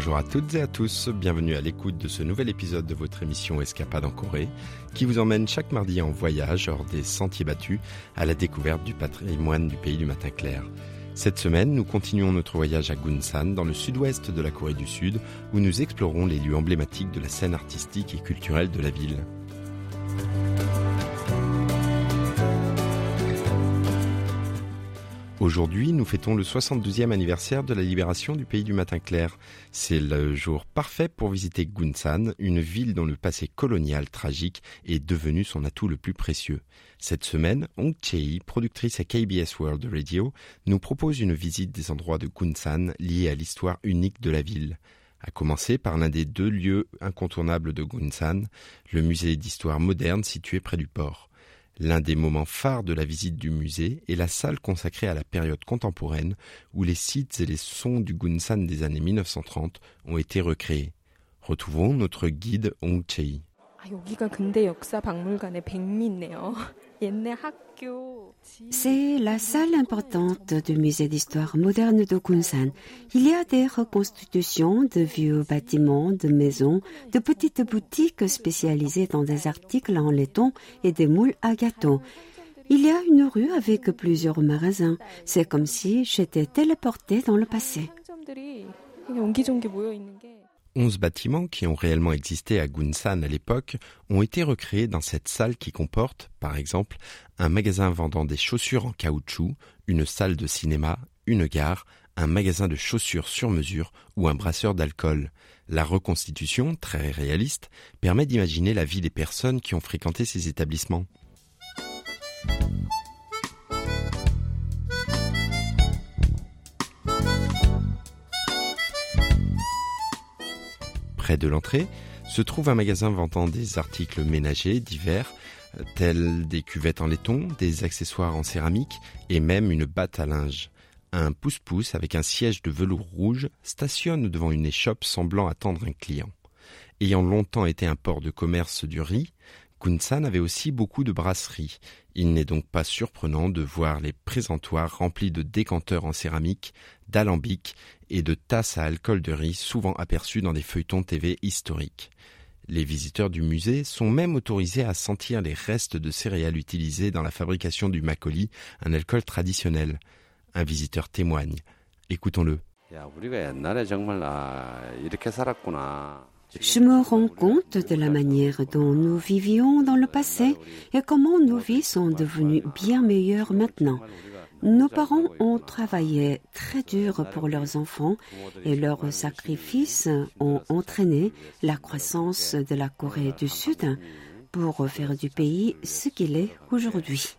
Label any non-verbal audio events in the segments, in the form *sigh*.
Bonjour à toutes et à tous, bienvenue à l'écoute de ce nouvel épisode de votre émission Escapade en Corée, qui vous emmène chaque mardi en voyage hors des sentiers battus à la découverte du patrimoine du pays du matin clair. Cette semaine, nous continuons notre voyage à Gunsan, dans le sud-ouest de la Corée du Sud, où nous explorons les lieux emblématiques de la scène artistique et culturelle de la ville. Aujourd'hui, nous fêtons le 72e anniversaire de la libération du pays du matin clair. C'est le jour parfait pour visiter Gunsan, une ville dont le passé colonial tragique est devenu son atout le plus précieux. Cette semaine, Hong Chei, productrice à KBS World Radio, nous propose une visite des endroits de Gunsan liés à l'histoire unique de la ville. À commencer par l'un des deux lieux incontournables de Gunsan, le musée d'histoire moderne situé près du port. L'un des moments phares de la visite du musée est la salle consacrée à la période contemporaine où les sites et les sons du Gunsan des années 1930 ont été recréés. Retrouvons notre guide Hong Chei. *laughs* C'est la salle importante du musée d'histoire moderne de Kunsan. Il y a des reconstitutions de vieux bâtiments, de maisons, de petites boutiques spécialisées dans des articles en laiton et des moules à gâteaux. Il y a une rue avec plusieurs magasins. C'est comme si j'étais téléportée dans le passé. Onze bâtiments qui ont réellement existé à Gunsan à l'époque ont été recréés dans cette salle qui comporte, par exemple, un magasin vendant des chaussures en caoutchouc, une salle de cinéma, une gare, un magasin de chaussures sur mesure ou un brasseur d'alcool. La reconstitution, très réaliste, permet d'imaginer la vie des personnes qui ont fréquenté ces établissements. Près de l'entrée se trouve un magasin vendant des articles ménagers divers, tels des cuvettes en laiton, des accessoires en céramique et même une batte à linge. Un pouce-pouce avec un siège de velours rouge stationne devant une échoppe semblant attendre un client. Ayant longtemps été un port de commerce du riz, Kunsan avait aussi beaucoup de brasseries. Il n'est donc pas surprenant de voir les présentoirs remplis de décanteurs en céramique, d'alambics et de tasses à alcool de riz souvent aperçus dans des feuilletons TV historiques. Les visiteurs du musée sont même autorisés à sentir les restes de céréales utilisées dans la fabrication du makgeolli, un alcool traditionnel. Un visiteur témoigne. Écoutons-le. Je me rends compte de la manière dont nous vivions dans le passé et comment nos vies sont devenues bien meilleures maintenant. Nos parents ont travaillé très dur pour leurs enfants et leurs sacrifices ont entraîné la croissance de la Corée du Sud pour faire du pays ce qu'il est aujourd'hui.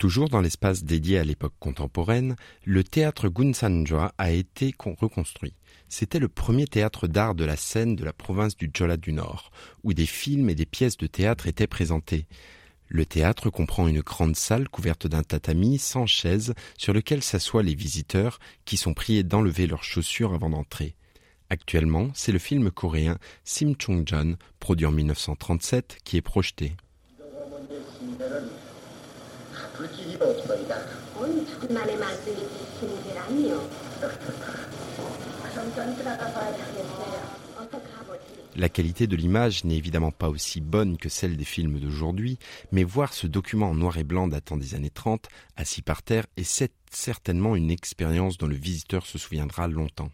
Toujours dans l'espace dédié à l'époque contemporaine, le théâtre Gunsanjoa a été reconstruit. C'était le premier théâtre d'art de la scène de la province du Jola du Nord, où des films et des pièces de théâtre étaient présentés. Le théâtre comprend une grande salle couverte d'un tatami sans chaises sur lequel s'assoient les visiteurs qui sont priés d'enlever leurs chaussures avant d'entrer. Actuellement, c'est le film coréen Sim Chung-jon, produit en 1937, qui est projeté. La qualité de l'image n'est évidemment pas aussi bonne que celle des films d'aujourd'hui, mais voir ce document en noir et blanc datant des années 30, assis par terre, est certainement une expérience dont le visiteur se souviendra longtemps.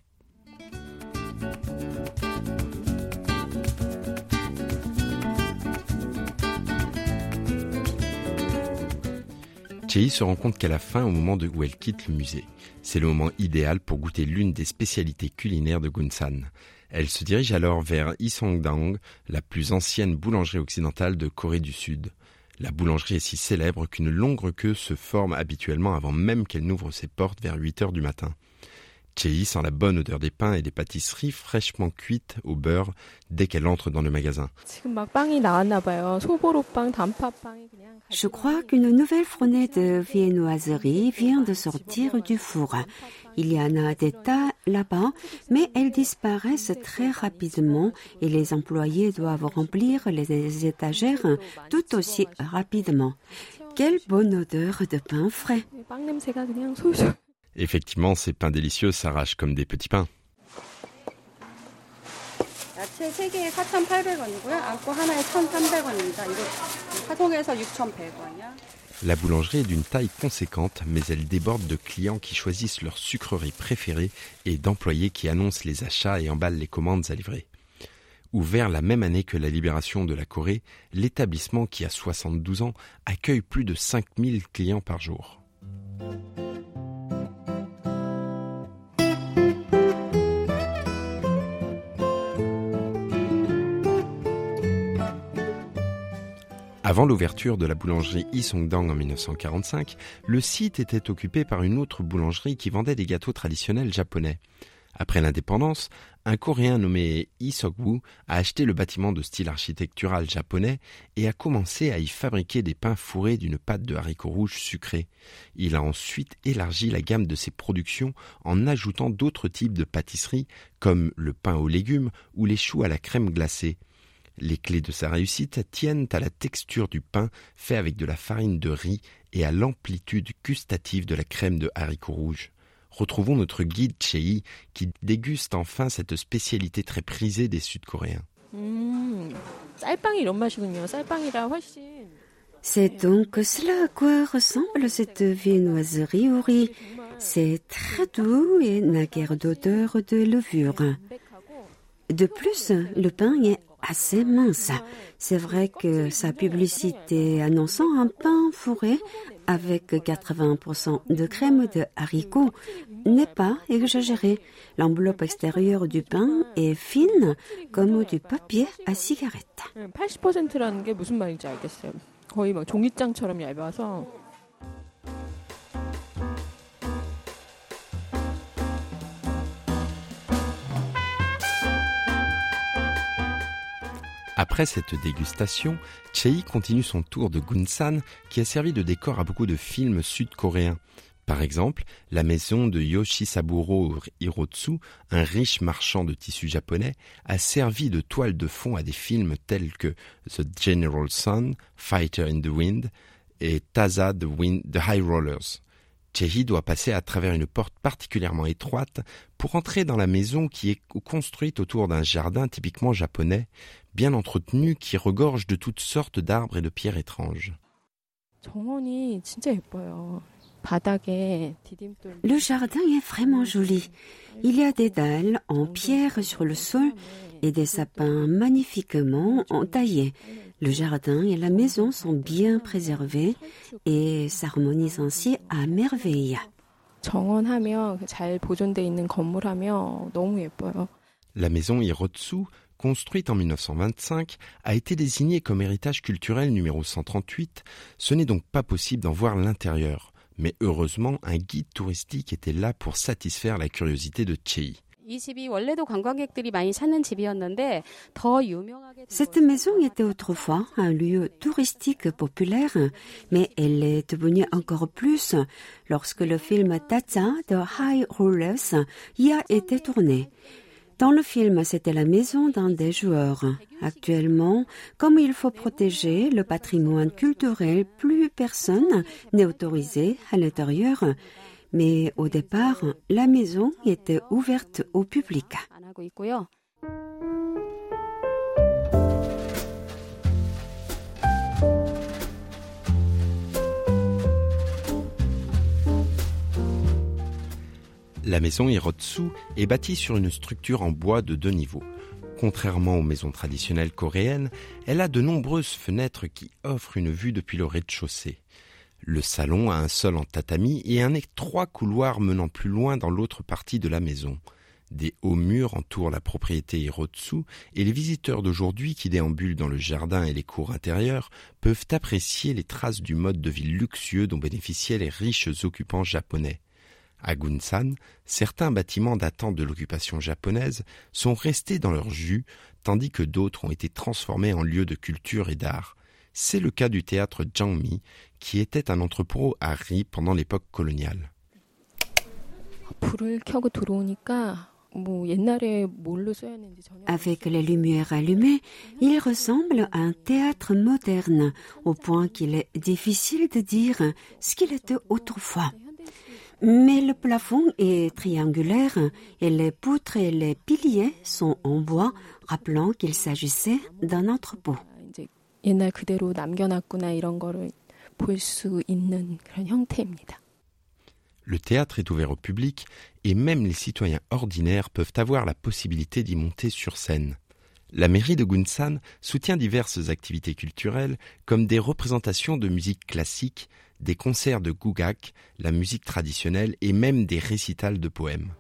Chei se rend compte qu'à la fin, au moment où elle quitte le musée, c'est le moment idéal pour goûter l'une des spécialités culinaires de Gunsan. Elle se dirige alors vers Isongdang, la plus ancienne boulangerie occidentale de Corée du Sud. La boulangerie est si célèbre qu'une longue queue se forme habituellement avant même qu'elle n'ouvre ses portes vers 8 heures du matin. Chei sent la bonne odeur des pains et des pâtisseries fraîchement cuites au beurre dès qu'elle entre dans le magasin. Je crois qu'une nouvelle fournée de viennoiserie vient de sortir du four. Il y en a des tas là-bas, mais elles disparaissent très rapidement et les employés doivent remplir les étagères tout aussi rapidement. Quelle bonne odeur de pain frais! Effectivement, ces pains délicieux s'arrachent comme des petits pains. La boulangerie est d'une taille conséquente, mais elle déborde de clients qui choisissent leur sucrerie préférée et d'employés qui annoncent les achats et emballent les commandes à livrer. Ouvert la même année que la libération de la Corée, l'établissement qui a 72 ans accueille plus de 5000 clients par jour. Avant l'ouverture de la boulangerie Isongdang en 1945, le site était occupé par une autre boulangerie qui vendait des gâteaux traditionnels japonais. Après l'indépendance, un Coréen nommé Sok-woo a acheté le bâtiment de style architectural japonais et a commencé à y fabriquer des pains fourrés d'une pâte de haricots rouges sucrés. Il a ensuite élargi la gamme de ses productions en ajoutant d'autres types de pâtisseries comme le pain aux légumes ou les choux à la crème glacée. Les clés de sa réussite tiennent à la texture du pain fait avec de la farine de riz et à l'amplitude gustative de la crème de haricots rouges retrouvons notre guide Chei qui déguste enfin cette spécialité très prisée des Sud-Coréens. C'est donc cela à quoi ressemble cette viennoiserie au riz. C'est très doux et n'a guère d'odeur de levure. De plus, le pain est assez mince. C'est vrai que sa publicité annonçant un pain fourré avec 80% de crème de haricots n'est pas exagérée. L'enveloppe extérieure du pain est fine comme du papier à cigarette. Après cette dégustation, Chei continue son tour de Gunsan qui a servi de décor à beaucoup de films sud-coréens. Par exemple, la maison de Yoshisaburo Hirotsu, un riche marchand de tissus japonais, a servi de toile de fond à des films tels que The General Sun, Fighter in the Wind et Taza the, the High Rollers. Chehi doit passer à travers une porte particulièrement étroite pour entrer dans la maison qui est construite autour d'un jardin typiquement japonais, bien entretenu qui regorge de toutes sortes d'arbres et de pierres étranges. Le jardin est vraiment joli. Il y a des dalles en pierre sur le sol et des sapins magnifiquement entaillés. Le jardin et la maison sont bien préservés et s'harmonisent ainsi à merveille. La maison Hirotsu construite en 1925, a été désignée comme héritage culturel numéro 138. Ce n'est donc pas possible d'en voir l'intérieur. Mais heureusement, un guide touristique était là pour satisfaire la curiosité de Chei. Cette maison était autrefois un lieu touristique populaire, mais elle est devenue encore plus lorsque le film Taza de High Rollers y a été tourné. Dans le film, c'était la maison d'un des joueurs. Actuellement, comme il faut protéger le patrimoine culturel, plus personne n'est autorisé à l'intérieur. Mais au départ, la maison était ouverte au public. La maison Hirotsu est bâtie sur une structure en bois de deux niveaux. Contrairement aux maisons traditionnelles coréennes, elle a de nombreuses fenêtres qui offrent une vue depuis le rez-de-chaussée. Le salon a un sol en tatami et un étroit couloir menant plus loin dans l'autre partie de la maison. Des hauts murs entourent la propriété Hirotsu et les visiteurs d'aujourd'hui qui déambulent dans le jardin et les cours intérieures peuvent apprécier les traces du mode de vie luxueux dont bénéficiaient les riches occupants japonais. À Gunsan, certains bâtiments datant de l'occupation japonaise sont restés dans leur jus, tandis que d'autres ont été transformés en lieux de culture et d'art. C'est le cas du théâtre Jangmi, qui était un entrepôt à riz pendant l'époque coloniale. Avec les lumières allumées, il ressemble à un théâtre moderne, au point qu'il est difficile de dire ce qu'il était autrefois. Mais le plafond est triangulaire et les poutres et les piliers sont en bois, rappelant qu'il s'agissait d'un entrepôt. Le théâtre est ouvert au public et même les citoyens ordinaires peuvent avoir la possibilité d'y monter sur scène. La mairie de Gunsan soutient diverses activités culturelles comme des représentations de musique classique, des concerts de gugak, la musique traditionnelle et même des récitals de poèmes.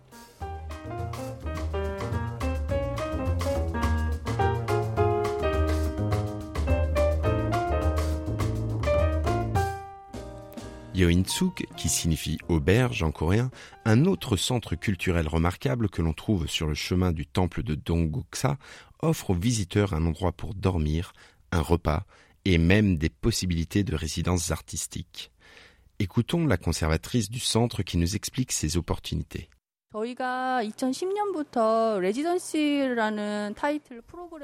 Yoinsuk, qui signifie auberge en coréen, un autre centre culturel remarquable que l'on trouve sur le chemin du temple de Dongguksa, offre aux visiteurs un endroit pour dormir, un repas et même des possibilités de résidence artistiques. Écoutons la conservatrice du centre qui nous explique ces opportunités.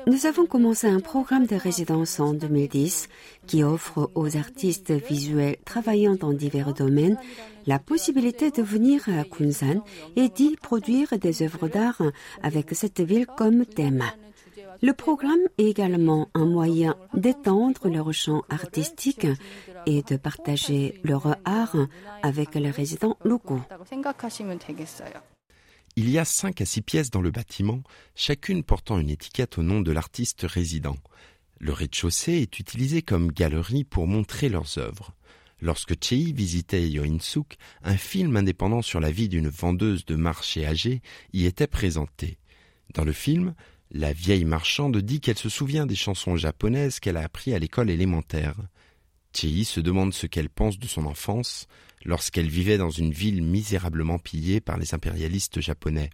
Nous avons commencé un programme de résidence en 2010 qui offre aux artistes visuels travaillant dans divers domaines la possibilité de venir à Kunsan et d'y produire des œuvres d'art avec cette ville comme thème. Le programme est également un moyen d'étendre leur champ artistique et de partager leur art avec les résidents locaux. Il y a cinq à six pièces dans le bâtiment, chacune portant une étiquette au nom de l'artiste résident. Le rez-de-chaussée est utilisé comme galerie pour montrer leurs œuvres. Lorsque Chei visitait Yoinsuk, un film indépendant sur la vie d'une vendeuse de marché âgée y était présenté. Dans le film, la vieille marchande dit qu'elle se souvient des chansons japonaises qu'elle a apprises à l'école élémentaire. Chei se demande ce qu'elle pense de son enfance lorsqu'elle vivait dans une ville misérablement pillée par les impérialistes japonais.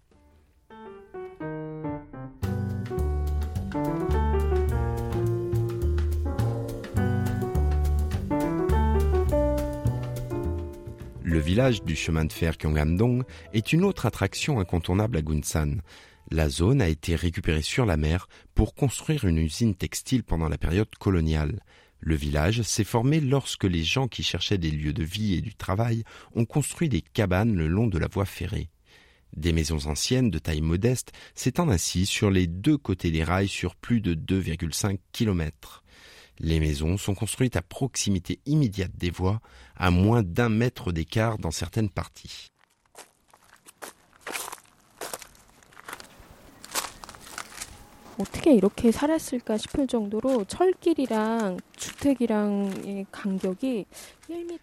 Le village du chemin de fer Kyongamdong est une autre attraction incontournable à Gunsan. La zone a été récupérée sur la mer pour construire une usine textile pendant la période coloniale. Le village s'est formé lorsque les gens qui cherchaient des lieux de vie et du travail ont construit des cabanes le long de la voie ferrée. Des maisons anciennes de taille modeste s'étendent ainsi sur les deux côtés des rails sur plus de 2,5 kilomètres. Les maisons sont construites à proximité immédiate des voies, à moins d'un mètre d'écart dans certaines parties.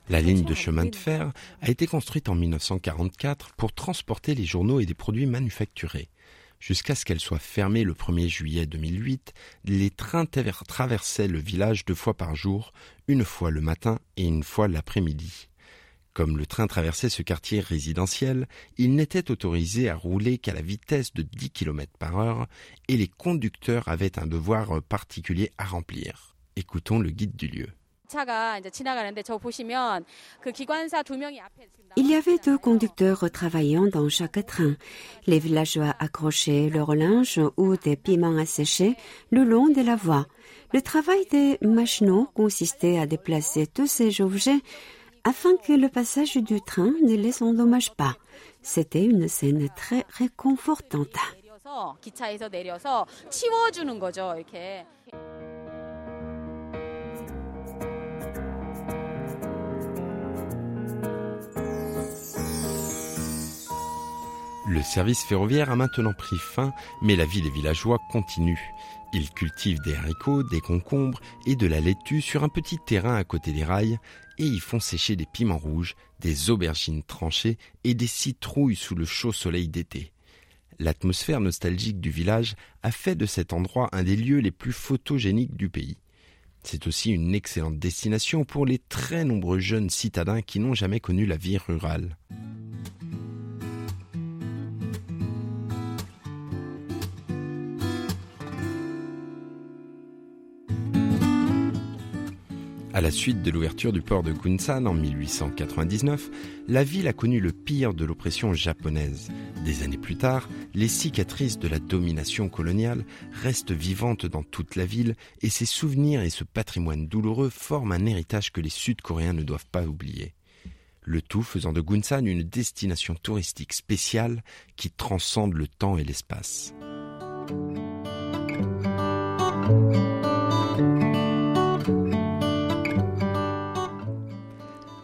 La ligne de chemin de fer a été construite en 1944 pour transporter les journaux et des produits manufacturés. Jusqu'à ce qu'elle soit fermée le 1er juillet 2008, les trains traversaient le village deux fois par jour, une fois le matin et une fois l'après-midi. Comme le train traversait ce quartier résidentiel, il n'était autorisé à rouler qu'à la vitesse de 10 km par heure et les conducteurs avaient un devoir particulier à remplir. Écoutons le guide du lieu. Il y avait deux conducteurs travaillant dans chaque train. Les villageois accrochaient leur linge ou des piments à sécher le long de la voie. Le travail des machinaux consistait à déplacer tous ces objets afin que le passage du train ne les endommage pas. C'était une scène très réconfortante. Le service ferroviaire a maintenant pris fin, mais la vie des villageois continue. Ils cultivent des haricots, des concombres et de la laitue sur un petit terrain à côté des rails et y font sécher des piments rouges, des aubergines tranchées et des citrouilles sous le chaud soleil d'été. L'atmosphère nostalgique du village a fait de cet endroit un des lieux les plus photogéniques du pays. C'est aussi une excellente destination pour les très nombreux jeunes citadins qui n'ont jamais connu la vie rurale. À la suite de l'ouverture du port de Gunsan en 1899, la ville a connu le pire de l'oppression japonaise. Des années plus tard, les cicatrices de la domination coloniale restent vivantes dans toute la ville et ses souvenirs et ce patrimoine douloureux forment un héritage que les Sud-Coréens ne doivent pas oublier. le tout faisant de Gunsan une destination touristique spéciale qui transcende le temps et l'espace.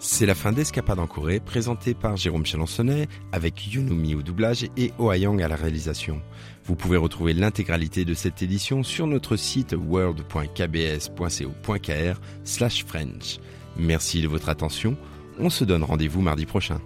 C'est la fin d'Escapade en Corée, présentée par Jérôme Chalensonnet, avec Yunumi au doublage et Oayang à la réalisation. Vous pouvez retrouver l'intégralité de cette édition sur notre site world.kbs.co.kr slash French. Merci de votre attention. On se donne rendez-vous mardi prochain.